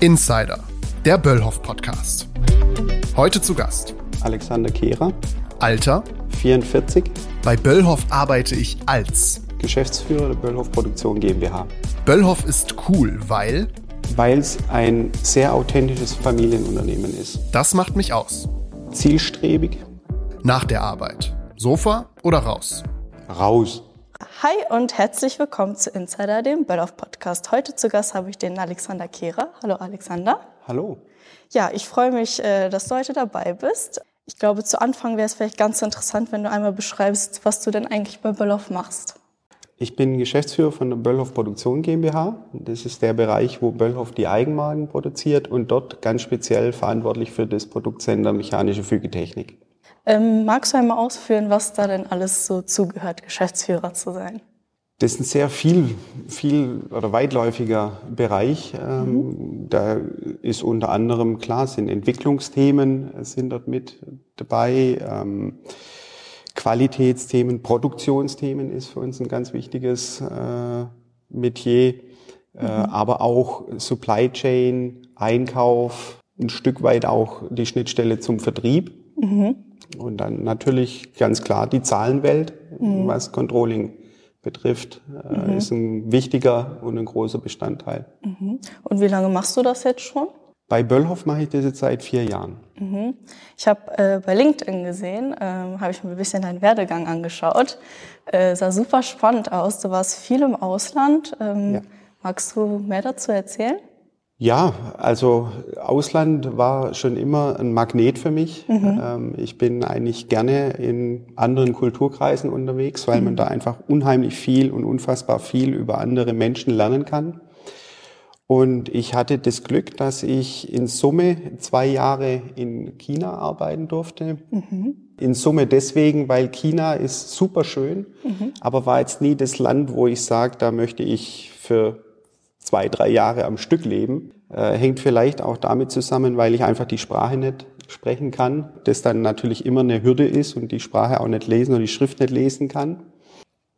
Insider, der Böllhoff Podcast. Heute zu Gast Alexander Kehrer, Alter, 44, bei Böllhoff arbeite ich als Geschäftsführer der Böllhoff Produktion GmbH. Böllhoff ist cool, weil Weil es ein sehr authentisches Familienunternehmen ist. das macht mich aus. Zielstrebig, Nach der Arbeit. Sofa oder raus? raus. Hi und herzlich willkommen zu Insider, dem Böllauf Podcast. Heute zu Gast habe ich den Alexander Kehrer. Hallo Alexander. Hallo. Ja, ich freue mich, äh, dass du heute dabei bist. Ich glaube, zu Anfang wäre es vielleicht ganz interessant, wenn du einmal beschreibst, was du denn eigentlich bei Böllauf machst. Ich bin Geschäftsführer von der Böllhoff Produktion GmbH. Das ist der Bereich, wo Böllhoff die Eigenmarken produziert und dort ganz speziell verantwortlich für das Produktsender mechanische Fügetechnik. Ähm, magst du einmal ausführen, was da denn alles so zugehört, Geschäftsführer zu sein? Das ist ein sehr viel, viel oder weitläufiger Bereich. Ähm, Da ist unter anderem, klar, sind Entwicklungsthemen äh, sind dort mit dabei. Ähm, Qualitätsthemen, Produktionsthemen ist für uns ein ganz wichtiges äh, Metier. Äh, aber auch Supply Chain, Einkauf, ein Stück weit auch die Schnittstelle zum Vertrieb. Und dann natürlich ganz klar die Zahlenwelt, was Controlling betrifft, äh, ist ein wichtiger und ein großer Bestandteil. Und wie lange machst du das jetzt schon? Bei Böllhoff mache ich das jetzt seit vier Jahren. Ich habe äh, bei LinkedIn gesehen, ähm, habe ich mir ein bisschen deinen Werdegang angeschaut. Äh, sah super spannend aus. Du warst viel im Ausland. Ähm, Ja. Magst du mehr dazu erzählen? Ja, also Ausland war schon immer ein Magnet für mich. Ähm, ich bin eigentlich gerne in anderen Kulturkreisen unterwegs, weil man da einfach unheimlich viel und unfassbar viel über andere Menschen lernen kann. Und ich hatte das Glück, dass ich in Summe zwei Jahre in China arbeiten durfte. In Summe deswegen, weil China ist super schön, aber war jetzt nie das Land, wo ich sage, da möchte ich für zwei, drei Jahre am Stück leben. Äh, hängt vielleicht auch damit zusammen, weil ich einfach die Sprache nicht sprechen kann. Das dann natürlich immer eine Hürde ist und die Sprache auch nicht lesen oder die Schrift nicht lesen kann.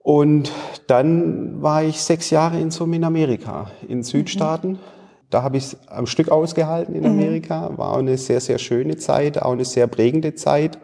Und dann war ich sechs Jahre in Summe in Amerika, in Südstaaten. Da habe ich es am Stück ausgehalten in Amerika. War auch eine sehr, sehr schöne Zeit, auch eine sehr prägende Zeit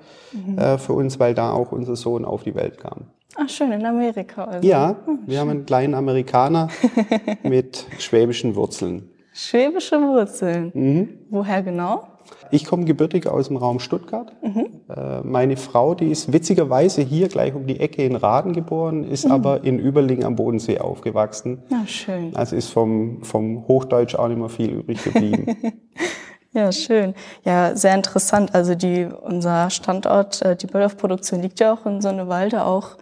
äh, für uns, weil da auch unser Sohn auf die Welt kam. Ach, schön, in Amerika. Also. Ja, wir haben einen kleinen Amerikaner mit schwäbischen Wurzeln. Schwäbische Wurzeln. Mhm. Woher genau? Ich komme gebürtig aus dem Raum Stuttgart. Äh, Meine Frau, die ist witzigerweise hier gleich um die Ecke in Raden geboren, ist aber in Überling am Bodensee aufgewachsen. Na, schön. Also ist vom, vom Hochdeutsch auch nicht mehr viel übrig geblieben. Ja, schön. Ja, sehr interessant. Also die, unser Standort, äh, die Böllauf-Produktion liegt ja auch in Sonnewalde, auch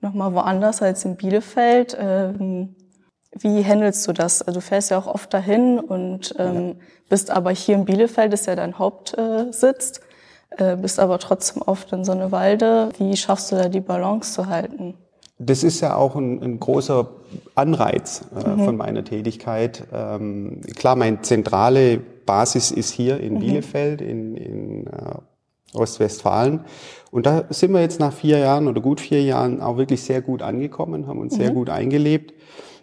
nochmal woanders als in Bielefeld. Ähm, Wie handelst du das? Also Du fährst ja auch oft dahin und ähm, bist aber hier in Bielefeld, ist ja dein Hauptsitz, äh, bist aber trotzdem oft in Sonnewalde. Wie schaffst du da die Balance zu halten? Das ist ja auch ein, ein großer Anreiz äh, von meiner Tätigkeit. Ähm, klar, meine zentrale Basis ist hier in Bielefeld, in, in äh, Ostwestfalen. Und da sind wir jetzt nach vier Jahren oder gut vier Jahren auch wirklich sehr gut angekommen, haben uns sehr gut eingelebt.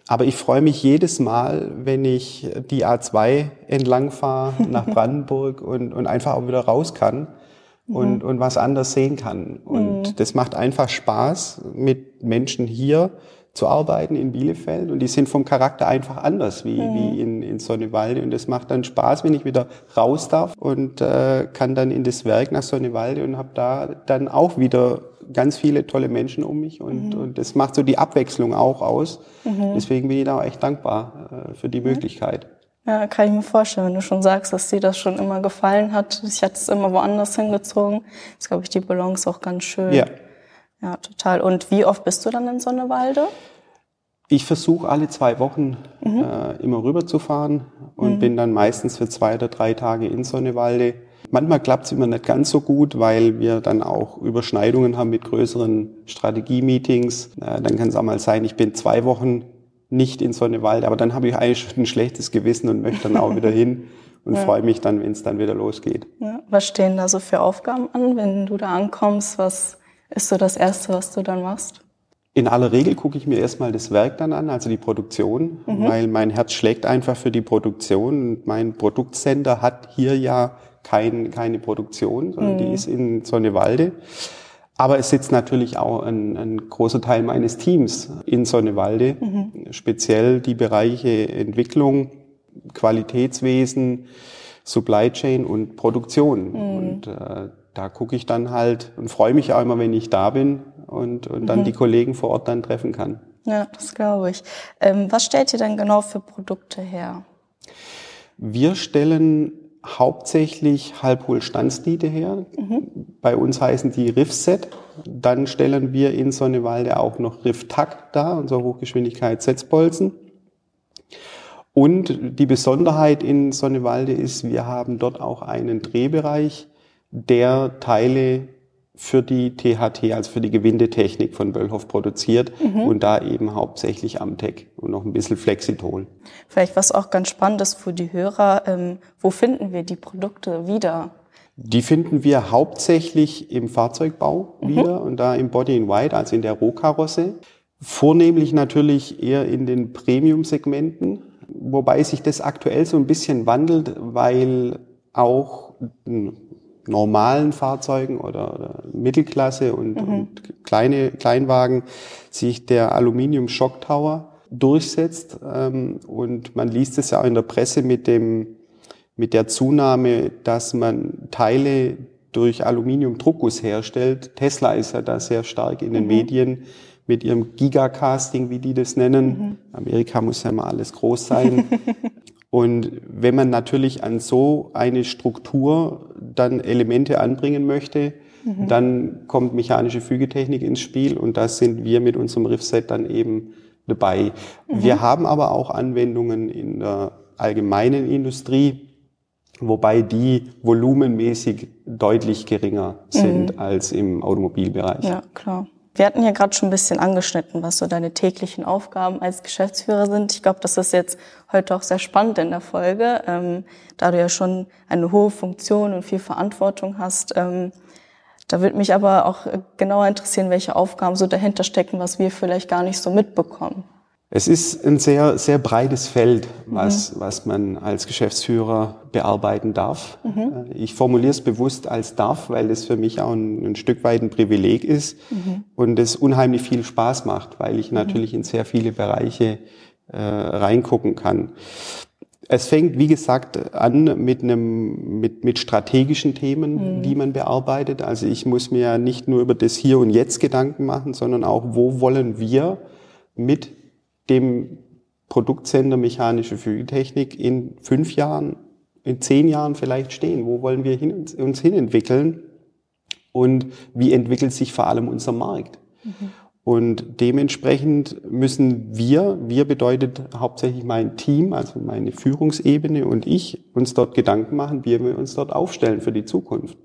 Aber ich freue mich jedes Mal, wenn ich die A2 entlang fahre nach Brandenburg und, und einfach auch wieder raus kann und, und was anders sehen kann. Und das macht einfach Spaß, mit Menschen hier zu arbeiten in Bielefeld. Und die sind vom Charakter einfach anders wie, wie in, in Sonnewalde. Und das macht dann Spaß, wenn ich wieder raus darf und äh, kann dann in das Werk nach Sonnewalde und habe da dann auch wieder ganz viele tolle Menschen um mich. Und, und das macht so die Abwechslung auch aus. Deswegen bin ich da auch echt dankbar äh, für die Möglichkeit. Ja, kann ich mir vorstellen, wenn du schon sagst, dass dir das schon immer gefallen hat. Ich hatte es immer woanders hingezogen. Ist, glaube ich, die Balance auch ganz schön. Ja. Ja, total. Und wie oft bist du dann in Sonnewalde? Ich versuche alle zwei Wochen äh, immer rüberzufahren und bin dann meistens für zwei oder drei Tage in Sonnewalde. Manchmal klappt es immer nicht ganz so gut, weil wir dann auch Überschneidungen haben mit größeren Strategie-Meetings. Äh, dann kann es auch mal sein, ich bin zwei Wochen nicht in Sonnewalde, aber dann habe ich eigentlich schon ein schlechtes Gewissen und möchte dann auch wieder hin und freue mich dann, wenn es dann wieder losgeht. Ja, was stehen da so für Aufgaben an, wenn du da ankommst? Was ist so das Erste, was du dann machst? In aller Regel gucke ich mir erstmal das Werk dann an, also die Produktion, mhm. weil mein Herz schlägt einfach für die Produktion. Und mein Produktsender hat hier ja kein, keine Produktion, sondern mhm. die ist in Sonnewalde. Aber es sitzt natürlich auch ein, ein großer Teil meines Teams in Sonnewalde, mhm. speziell die Bereiche Entwicklung, Qualitätswesen, Supply Chain und Produktion. Mhm. Und äh, da gucke ich dann halt und freue mich auch immer, wenn ich da bin und, und dann mhm. die Kollegen vor Ort dann treffen kann. Ja, das glaube ich. Ähm, was stellt ihr denn genau für Produkte her? Wir stellen hauptsächlich Halbhohlstandsniete her. Mhm. Bei uns heißen die Riffset. Dann stellen wir in Sonnewalde auch noch Riff-Tack da, unser Hochgeschwindigkeits-Setzbolzen. Und die Besonderheit in Sonnewalde ist, wir haben dort auch einen Drehbereich, der Teile für die THT, also für die Gewindetechnik von Böllhoff produziert mhm. und da eben hauptsächlich Amtec und noch ein bisschen Flexitol. Vielleicht was auch ganz spannend ist für die Hörer, ähm, wo finden wir die Produkte wieder? Die finden wir hauptsächlich im Fahrzeugbau mhm. wieder und da im Body in White, also in der Rohkarosse. Vornehmlich natürlich eher in den Premium-Segmenten, wobei sich das aktuell so ein bisschen wandelt, weil auch normalen Fahrzeugen oder, oder Mittelklasse und, mhm. und, kleine Kleinwagen sich der Aluminium Shock Tower durchsetzt. Ähm, und man liest es ja auch in der Presse mit dem mit der Zunahme, dass man Teile durch Aluminium-Druckguss herstellt. Tesla ist ja da sehr stark in den mhm. Medien mit ihrem Gigacasting, wie die das nennen. Mhm. Amerika muss ja immer alles groß sein. Und wenn man natürlich an so eine Struktur dann Elemente anbringen möchte, mhm. dann kommt mechanische Fügetechnik ins Spiel und da sind wir mit unserem Riffset dann eben dabei. Mhm. Wir haben aber auch Anwendungen in der allgemeinen Industrie, wobei die volumenmäßig deutlich geringer sind mhm. als im Automobilbereich. Ja, klar. Wir hatten ja gerade schon ein bisschen angeschnitten, was so deine täglichen Aufgaben als Geschäftsführer sind. Ich glaube, das ist jetzt heute auch sehr spannend in der Folge, ähm, da du ja schon eine hohe Funktion und viel Verantwortung hast. Ähm, da würde mich aber auch genauer interessieren, welche Aufgaben so dahinter stecken, was wir vielleicht gar nicht so mitbekommen. Es ist ein sehr, sehr breites Feld, was, mhm. was man als Geschäftsführer bearbeiten darf. Mhm. Äh, ich formuliere es bewusst als darf, weil es für mich auch ein, ein Stück weit ein Privileg ist mhm. und es unheimlich viel Spaß macht, weil ich mhm. natürlich in sehr viele Bereiche äh, reingucken kann. Es fängt, wie gesagt, an mit einem, mit, mit strategischen Themen, mhm. die man bearbeitet. Also ich muss mir ja nicht nur über das Hier und Jetzt Gedanken machen, sondern auch, wo wollen wir mit dem Produktsender mechanische Fügetechnik in fünf Jahren, in zehn Jahren vielleicht stehen? Wo wollen wir hin, uns hinentwickeln? Und wie entwickelt sich vor allem unser Markt? Mhm. Und dementsprechend müssen wir, wir bedeutet hauptsächlich mein Team, also meine Führungsebene und ich, uns dort Gedanken machen, wie wir uns dort aufstellen für die Zukunft.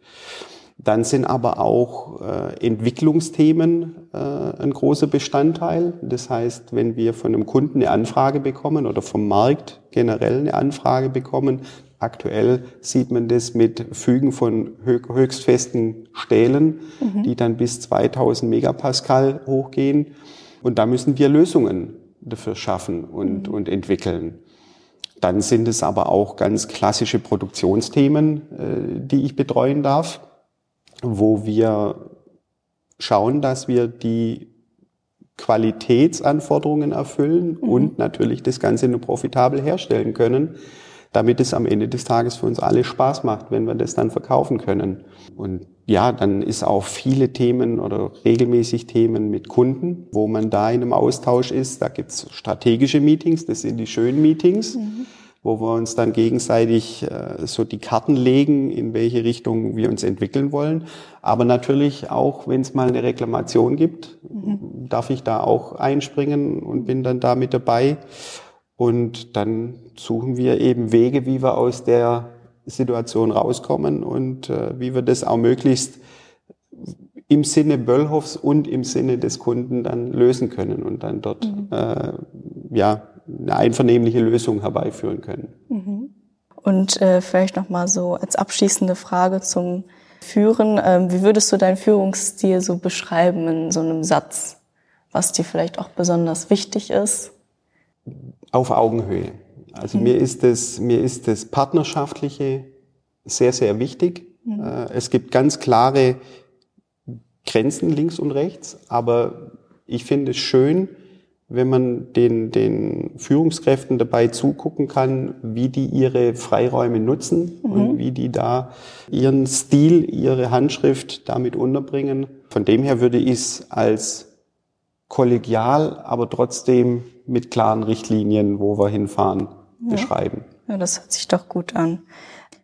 Dann sind aber auch äh, Entwicklungsthemen äh, ein großer Bestandteil. Das heißt, wenn wir von einem Kunden eine Anfrage bekommen oder vom Markt generell eine Anfrage bekommen, aktuell sieht man das mit Fügen von höchstfesten Stählen, mhm. die dann bis 2000 Megapascal hochgehen. Und da müssen wir Lösungen dafür schaffen und, mhm. und entwickeln. Dann sind es aber auch ganz klassische Produktionsthemen, äh, die ich betreuen darf wo wir schauen, dass wir die Qualitätsanforderungen erfüllen mhm. und natürlich das Ganze nur profitabel herstellen können, damit es am Ende des Tages für uns alle Spaß macht, wenn wir das dann verkaufen können. Und ja, dann ist auch viele Themen oder regelmäßig Themen mit Kunden, wo man da in einem Austausch ist. Da gibt's strategische Meetings, das sind die schönen Meetings. Mhm wo wir uns dann gegenseitig äh, so die Karten legen, in welche Richtung wir uns entwickeln wollen. Aber natürlich auch, wenn es mal eine Reklamation gibt, mhm. darf ich da auch einspringen und bin dann da mit dabei. Und dann suchen wir eben Wege, wie wir aus der Situation rauskommen und äh, wie wir das auch möglichst im Sinne Böllhoffs und im Sinne des Kunden dann lösen können und dann dort mhm. äh, ja eine einvernehmliche Lösung herbeiführen können. Mhm. Und äh, vielleicht noch mal so als abschließende Frage zum Führen: ähm, Wie würdest du deinen Führungsstil so beschreiben in so einem Satz? was dir vielleicht auch besonders wichtig ist? Auf Augenhöhe. Also mhm. mir ist das, mir ist das Partnerschaftliche sehr, sehr wichtig. Mhm. Äh, es gibt ganz klare Grenzen links und rechts, aber ich finde es schön, wenn man den, den Führungskräften dabei zugucken kann, wie die ihre Freiräume nutzen mhm. und wie die da ihren Stil, ihre Handschrift damit unterbringen. Von dem her würde ich es als kollegial, aber trotzdem mit klaren Richtlinien, wo wir hinfahren, ja. beschreiben. Ja, das hört sich doch gut an.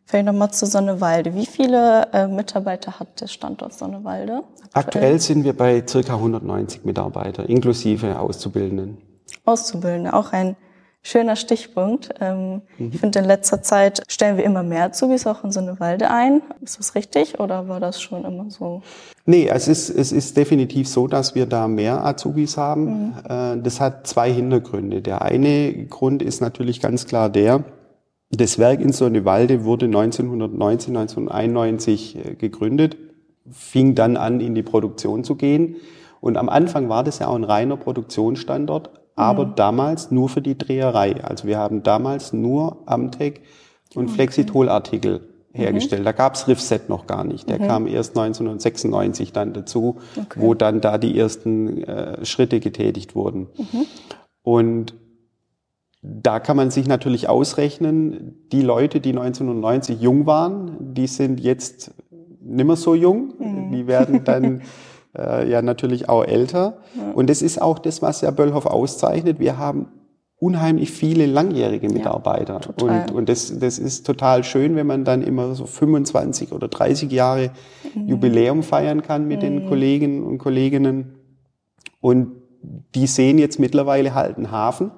Vielleicht nochmal zu Sonnewalde. Wie viele äh, Mitarbeiter hat der Standort Sonnewalde? Aktuell? aktuell sind wir bei circa 190 Mitarbeiter, inklusive Auszubildenden. Auszubildende, auch ein schöner Stichpunkt. Ähm, mhm. Ich finde, in letzter Zeit stellen wir immer mehr Azubis auch in Sonnewalde ein. Ist das richtig oder war das schon immer so? Nee, es ist, es ist definitiv so, dass wir da mehr Azubis haben. Mhm. Äh, das hat zwei Hintergründe. Der eine Grund ist natürlich ganz klar der, das Werk in Sonnewalde wurde 1990, 1991 äh, gegründet, fing dann an, in die Produktion zu gehen. Und am Anfang war das ja auch ein reiner Produktionsstandort, aber mhm. damals nur für die Dreherei. Also wir haben damals nur Amtec und okay. Flexitol-Artikel hergestellt. Mhm. Da gab's Riffset noch gar nicht. Der mhm. kam erst 1996 dann dazu, okay. wo dann da die ersten äh, Schritte getätigt wurden. Mhm. Und da kann man sich natürlich ausrechnen, die Leute, die 1990 jung waren, die sind jetzt nimmer so jung. Mhm. Die werden dann äh, ja natürlich auch älter. Ja. Und das ist auch das, was ja Böllhoff auszeichnet. Wir haben unheimlich viele langjährige Mitarbeiter. Ja, und und das, das ist total schön, wenn man dann immer so 25 oder 30 Jahre mhm. Jubiläum feiern kann mit mhm. den Kollegen und Kolleginnen. Und die sehen jetzt mittlerweile halt einen Hafen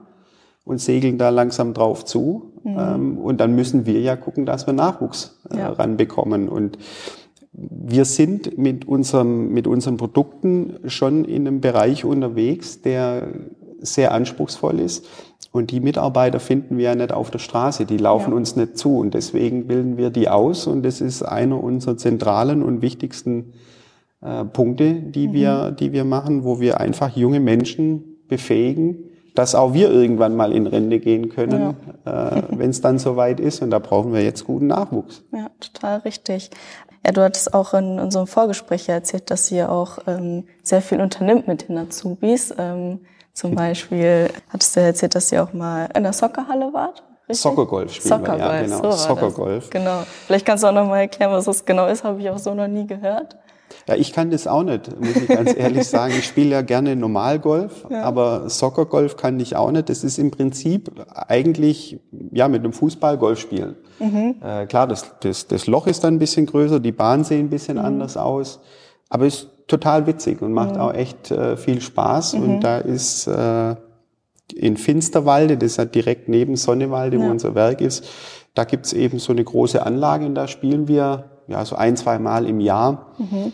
und segeln da langsam drauf zu. Mhm. Ähm, und dann müssen wir ja gucken, dass wir Nachwuchs äh, ja. ranbekommen. Und wir sind mit, unserem, mit unseren Produkten schon in einem Bereich unterwegs, der sehr anspruchsvoll ist. Und die Mitarbeiter finden wir ja nicht auf der Straße, die laufen ja. uns nicht zu. Und deswegen bilden wir die aus. Und das ist einer unserer zentralen und wichtigsten äh, Punkte, die, mhm. wir, die wir machen, wo wir einfach junge Menschen befähigen, dass auch wir irgendwann mal in Rente gehen können, ja. äh, wenn es dann soweit ist. Und da brauchen wir jetzt guten Nachwuchs. Ja, total richtig. Ja, du hattest auch in unserem Vorgespräch erzählt, dass ihr auch ähm, sehr viel unternimmt mit den Azubis. Ähm, zum Beispiel hattest du erzählt, dass ihr auch mal in der Soccerhalle wart. Soccergolf spielen Soccergolf, wir, ja, genau. So Soccergolf. Genau. Vielleicht kannst du auch noch mal erklären, was das genau ist, habe ich auch so noch nie gehört. Ja, ich kann das auch nicht, muss ich ganz ehrlich sagen. Ich spiele ja gerne Normalgolf, ja. aber Soccergolf kann ich auch nicht. Das ist im Prinzip eigentlich ja mit einem Fußball Golf spielen. Mhm. Äh, klar, das, das, das Loch ist dann ein bisschen größer, die Bahn sehen ein bisschen mhm. anders aus, aber ist total witzig und macht mhm. auch echt äh, viel Spaß. Und mhm. da ist äh, in Finsterwalde, das ist ja direkt neben Sonnewalde, ja. wo unser Werk ist, da gibt's eben so eine große Anlage und da spielen wir ja so ein, zwei Mal im Jahr. Mhm.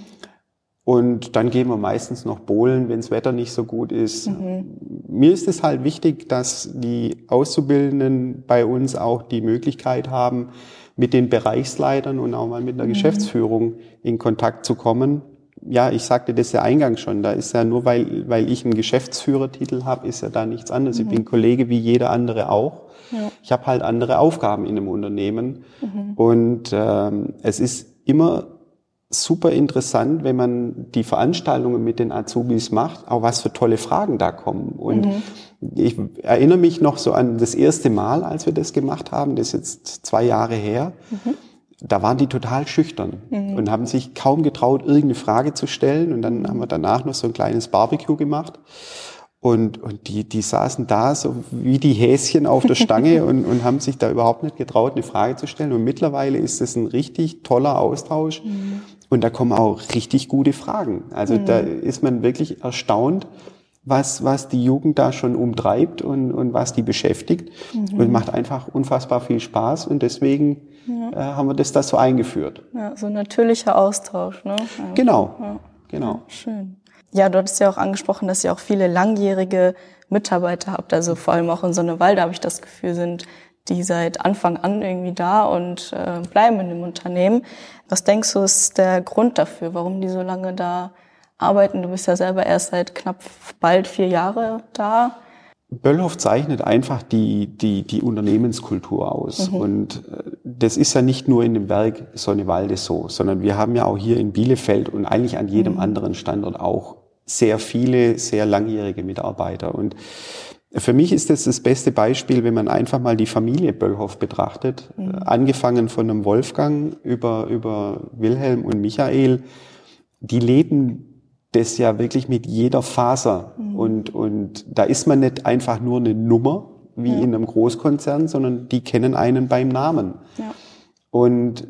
Und dann gehen wir meistens noch bowlen, wenn das Wetter nicht so gut ist. Mhm. Mir ist es halt wichtig, dass die Auszubildenden bei uns auch die Möglichkeit haben, mit den Bereichsleitern und auch mal mit der mhm. Geschäftsführung in Kontakt zu kommen. Ja, ich sagte das ja eingangs schon. Da ist ja nur, weil, weil ich einen Geschäftsführertitel habe, ist ja da nichts anderes. Mhm. Ich bin Kollege wie jeder andere auch. Ja. Ich habe halt andere Aufgaben in einem Unternehmen. Mhm. Und ähm, es ist immer super interessant, wenn man die Veranstaltungen mit den Azubis macht, auch was für tolle Fragen da kommen. Und mhm. ich erinnere mich noch so an das erste Mal, als wir das gemacht haben, das ist jetzt zwei Jahre her. Mhm. Da waren die total schüchtern mhm. und haben sich kaum getraut, irgendeine Frage zu stellen. Und dann haben wir danach noch so ein kleines Barbecue gemacht. Und, und die, die saßen da so wie die Häschen auf der Stange und, und haben sich da überhaupt nicht getraut, eine Frage zu stellen. Und mittlerweile ist es ein richtig toller Austausch. Mhm. Und da kommen auch richtig gute Fragen. Also mhm. da ist man wirklich erstaunt, was, was die Jugend da schon umtreibt und, und was die beschäftigt. Mhm. Und macht einfach unfassbar viel Spaß. Und deswegen ja. äh, haben wir das da so eingeführt. Ja, so ein natürlicher Austausch. Ne? Ja. Genau, ja. genau. schön. Ja, du hattest ja auch angesprochen, dass ihr auch viele langjährige Mitarbeiter habt. Also vor allem auch in Sonnewalde habe ich das Gefühl, sind die seit Anfang an irgendwie da und äh, bleiben in dem Unternehmen. Was denkst du, ist der Grund dafür, warum die so lange da arbeiten? Du bist ja selber erst seit knapp bald vier Jahre da. Böllhoff zeichnet einfach die, die, die Unternehmenskultur aus. Mhm. Und äh, das ist ja nicht nur in dem Werk Sonnewalde so, sondern wir haben ja auch hier in Bielefeld und eigentlich an jedem mhm. anderen Standort auch sehr viele, sehr langjährige Mitarbeiter. Und für mich ist das das beste Beispiel, wenn man einfach mal die Familie Böllhoff betrachtet, mhm. angefangen von einem Wolfgang über, über Wilhelm und Michael. Die leben das ja wirklich mit jeder Faser. Mhm. Und, und da ist man nicht einfach nur eine Nummer, wie ja. in einem Großkonzern, sondern die kennen einen beim Namen. Ja. Und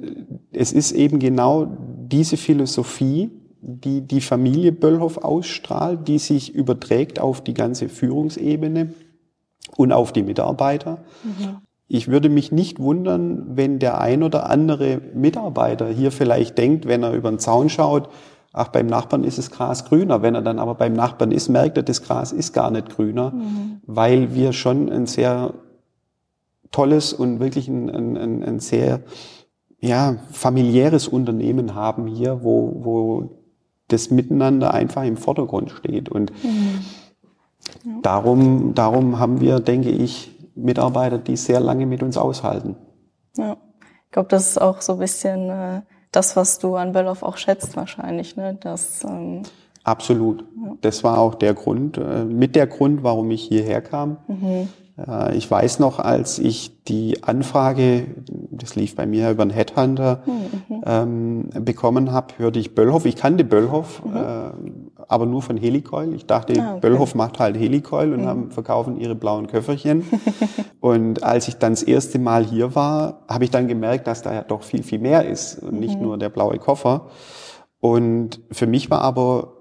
es ist eben genau diese Philosophie, die die Familie Böllhoff ausstrahlt, die sich überträgt auf die ganze Führungsebene und auf die Mitarbeiter. Mhm. Ich würde mich nicht wundern, wenn der ein oder andere Mitarbeiter hier vielleicht denkt, wenn er über den Zaun schaut, ach, beim Nachbarn ist das Gras grüner. Wenn er dann aber beim Nachbarn ist, merkt er, das Gras ist gar nicht grüner, mhm. weil wir schon ein sehr tolles und wirklich ein, ein, ein sehr ja, familiäres Unternehmen haben hier, wo, wo das Miteinander einfach im Vordergrund steht. Und mhm. ja. darum, darum haben wir, denke ich, Mitarbeiter, die sehr lange mit uns aushalten. Ja, ich glaube, das ist auch so ein bisschen äh, das, was du an Böllhoff auch schätzt wahrscheinlich, ne? Das, ähm Absolut. Ja. Das war auch der Grund, äh, mit der Grund, warum ich hierher kam. Mhm. Äh, ich weiß noch, als ich die Anfrage, das lief bei mir über einen Headhunter, mhm. ähm, bekommen habe, hörte ich Böllhoff. Ich kannte Böllhoff, mhm. äh, aber nur von Helicoil. Ich dachte, ah, okay. Böllhoff macht halt Helicoil und mhm. haben, verkaufen ihre blauen Köfferchen. und als ich dann das erste Mal hier war, habe ich dann gemerkt, dass da ja doch viel, viel mehr ist und nicht mhm. nur der blaue Koffer. Und für mich war aber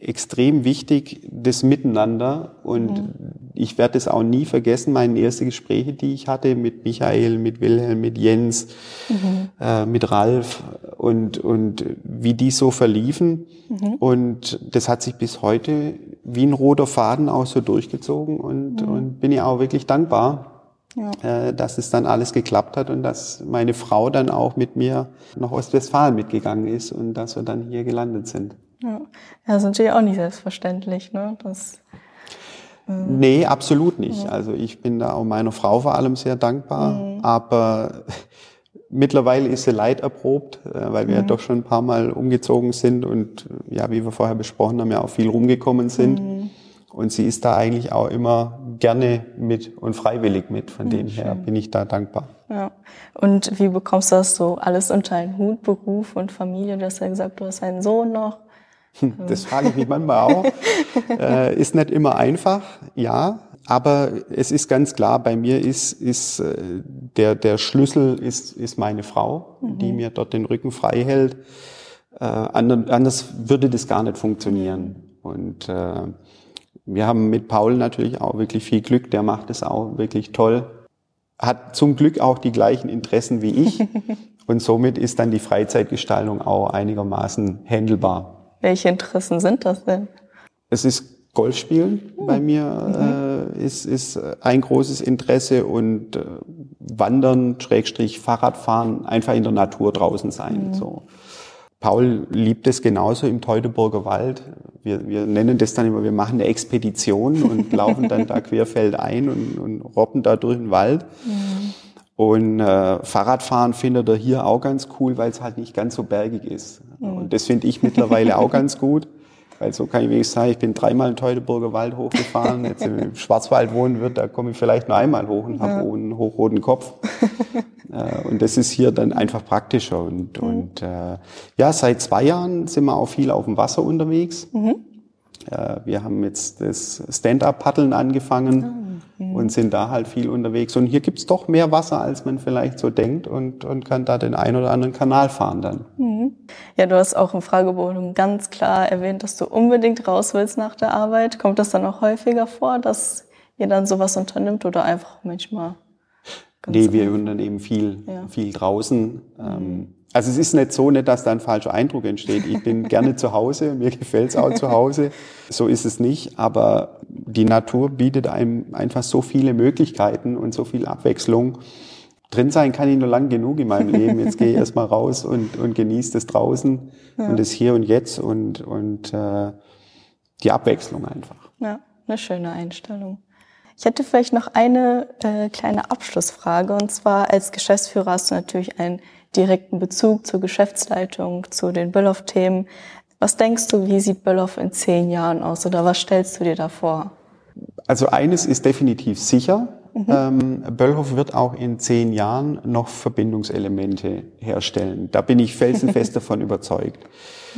extrem wichtig, das Miteinander. Und mhm. ich werde es auch nie vergessen, meine ersten Gespräche, die ich hatte mit Michael, mit Wilhelm, mit Jens, mhm. äh, mit Ralf und, und wie die so verliefen. Mhm. Und das hat sich bis heute wie ein roter Faden auch so durchgezogen und, mhm. und bin ja auch wirklich dankbar. Ja. Äh, dass es dann alles geklappt hat und dass meine Frau dann auch mit mir nach Ostwestfalen mitgegangen ist und dass wir dann hier gelandet sind. Ja, das ist natürlich auch nicht selbstverständlich, ne? Das, ähm nee, absolut nicht. Ja. Also ich bin da auch meiner Frau vor allem sehr dankbar, mhm. aber mittlerweile ist sie leiderprobt, äh, weil wir mhm. ja doch schon ein paar Mal umgezogen sind und ja, wie wir vorher besprochen haben, ja auch viel rumgekommen sind. Mhm. Und sie ist da eigentlich auch immer gerne mit und freiwillig mit. Von ja, dem her bin ich da dankbar. Ja. Und wie bekommst du das so alles unter einen Hut, Beruf und Familie? Du hast ja gesagt, du hast einen Sohn noch. Das frage ich mich manchmal auch. äh, ist nicht immer einfach, ja. Aber es ist ganz klar, bei mir ist, ist äh, der, der Schlüssel ist, ist meine Frau, mhm. die mir dort den Rücken frei hält. Äh, anders würde das gar nicht funktionieren. Und äh, wir haben mit Paul natürlich auch wirklich viel Glück, der macht es auch wirklich toll. Hat zum Glück auch die gleichen Interessen wie ich. und somit ist dann die Freizeitgestaltung auch einigermaßen handelbar. Welche Interessen sind das denn? Es ist Golfspielen hm. bei mir, mhm. äh, ist, ist ein großes Interesse und äh, Wandern, Schrägstrich, Fahrradfahren, einfach in der Natur draußen sein. Mhm. So. Paul liebt es genauso im Teutoburger Wald. Wir, wir nennen das dann immer, wir machen eine Expedition und laufen dann da querfeld ein und, und robben da durch den Wald. Mhm. Und äh, Fahrradfahren findet er hier auch ganz cool, weil es halt nicht ganz so bergig ist. Mhm. Und das finde ich mittlerweile auch ganz gut. Weil so kann ich wenigstens sagen, ich bin dreimal in Teutoburger Wald hochgefahren. Jetzt im Schwarzwald wohnen wird, da komme ich vielleicht nur einmal hoch und habe ja. einen hochroten Kopf. Äh, und das ist hier dann einfach praktischer. Und, mhm. und äh, ja, seit zwei Jahren sind wir auch viel auf dem Wasser unterwegs. Mhm. Äh, wir haben jetzt das Stand-up-Paddeln angefangen. Ah mhm. und sind da halt viel unterwegs. Und hier gibt's doch mehr Wasser, als man vielleicht so denkt und, und kann da den ein oder anderen Kanal fahren dann. Mhm. Ja, du hast auch im Fragebogen ganz klar erwähnt, dass du unbedingt raus willst nach der Arbeit. Kommt das dann auch häufiger vor, dass ihr dann sowas unternimmt oder einfach manchmal? Nee, wir unternehmen viel, ja. viel draußen. Ähm, also es ist nicht so, nicht, dass da ein falscher Eindruck entsteht. Ich bin gerne zu Hause, mir gefällt's auch zu Hause. So ist es nicht, aber die Natur bietet einem einfach so viele Möglichkeiten und so viel Abwechslung. drin sein kann ich nur lang genug in meinem Leben. Jetzt gehe ich erstmal raus und, und genieße das draußen ja. und das Hier und Jetzt und, und äh, die Abwechslung einfach. Ja, eine schöne Einstellung. Ich hätte vielleicht noch eine äh, kleine Abschlussfrage. Und zwar als Geschäftsführer hast du natürlich einen direkten Bezug zur Geschäftsleitung, zu den Böllhoff-Themen. Was denkst du, wie sieht Böllhoff in zehn Jahren aus oder was stellst du dir da vor? Also eines ist definitiv sicher. Mhm. Ähm, Böllhoff wird auch in zehn Jahren noch Verbindungselemente herstellen. Da bin ich felsenfest davon überzeugt.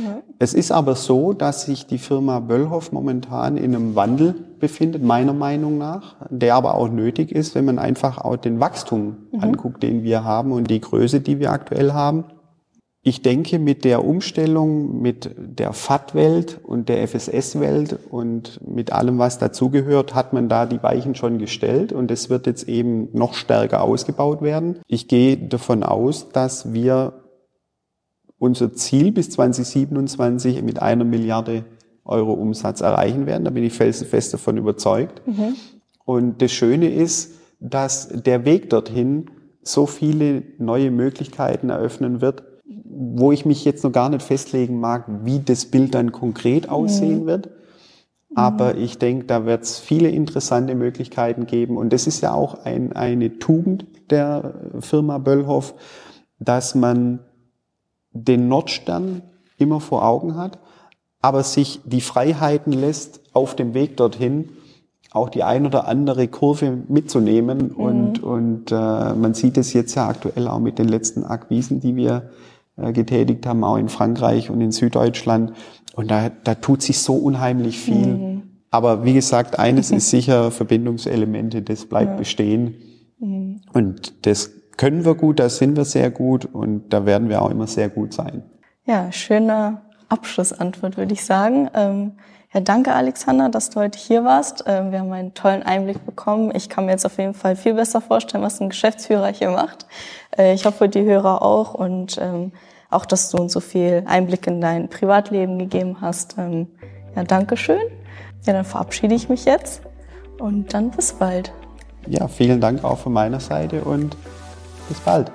Ja. Es ist aber so, dass sich die Firma Böllhoff momentan in einem Wandel befindet, meiner Meinung nach, der aber auch nötig ist, wenn man einfach auch den Wachstum mhm. anguckt, den wir haben und die Größe, die wir aktuell haben. Ich denke, mit der Umstellung, mit der FAT-Welt und der FSS-Welt und mit allem, was dazugehört, hat man da die Weichen schon gestellt und es wird jetzt eben noch stärker ausgebaut werden. Ich gehe davon aus, dass wir unser Ziel bis 2027 mit einer Milliarde Euro Umsatz erreichen werden. Da bin ich felsenfest davon überzeugt. Mhm. Und das Schöne ist, dass der Weg dorthin so viele neue Möglichkeiten eröffnen wird, wo ich mich jetzt noch gar nicht festlegen mag, wie das Bild dann konkret aussehen mhm. wird. Aber ich denke, da wird es viele interessante Möglichkeiten geben. Und das ist ja auch ein, eine Tugend der Firma Böllhoff, dass man den Nordstern immer vor Augen hat, aber sich die Freiheiten lässt, auf dem Weg dorthin auch die ein oder andere Kurve mitzunehmen. Mhm. Und, und äh, man sieht es jetzt ja aktuell auch mit den letzten Akquisen, die wir getätigt haben, auch in Frankreich und in Süddeutschland. Und da, da tut sich so unheimlich viel. Mhm. Aber wie gesagt, eines ist sicher, Verbindungselemente, das bleibt ja. bestehen. Mhm. Und das können wir gut, da sind wir sehr gut und da werden wir auch immer sehr gut sein. Ja, schöne Abschlussantwort, würde ich sagen. Ähm, ja, danke Alexander, dass du heute hier warst. Ähm, wir haben einen tollen Einblick bekommen. Ich kann mir jetzt auf jeden Fall viel besser vorstellen, was ein Geschäftsführer hier macht. Äh, ich hoffe, die Hörer auch und ähm, auch, dass du uns so viel Einblick in dein Privatleben gegeben hast. Ähm, ja, danke schön. Ja, dann verabschiede ich mich jetzt und dann bis bald. Ja, vielen Dank auch von meiner Seite und bis bald.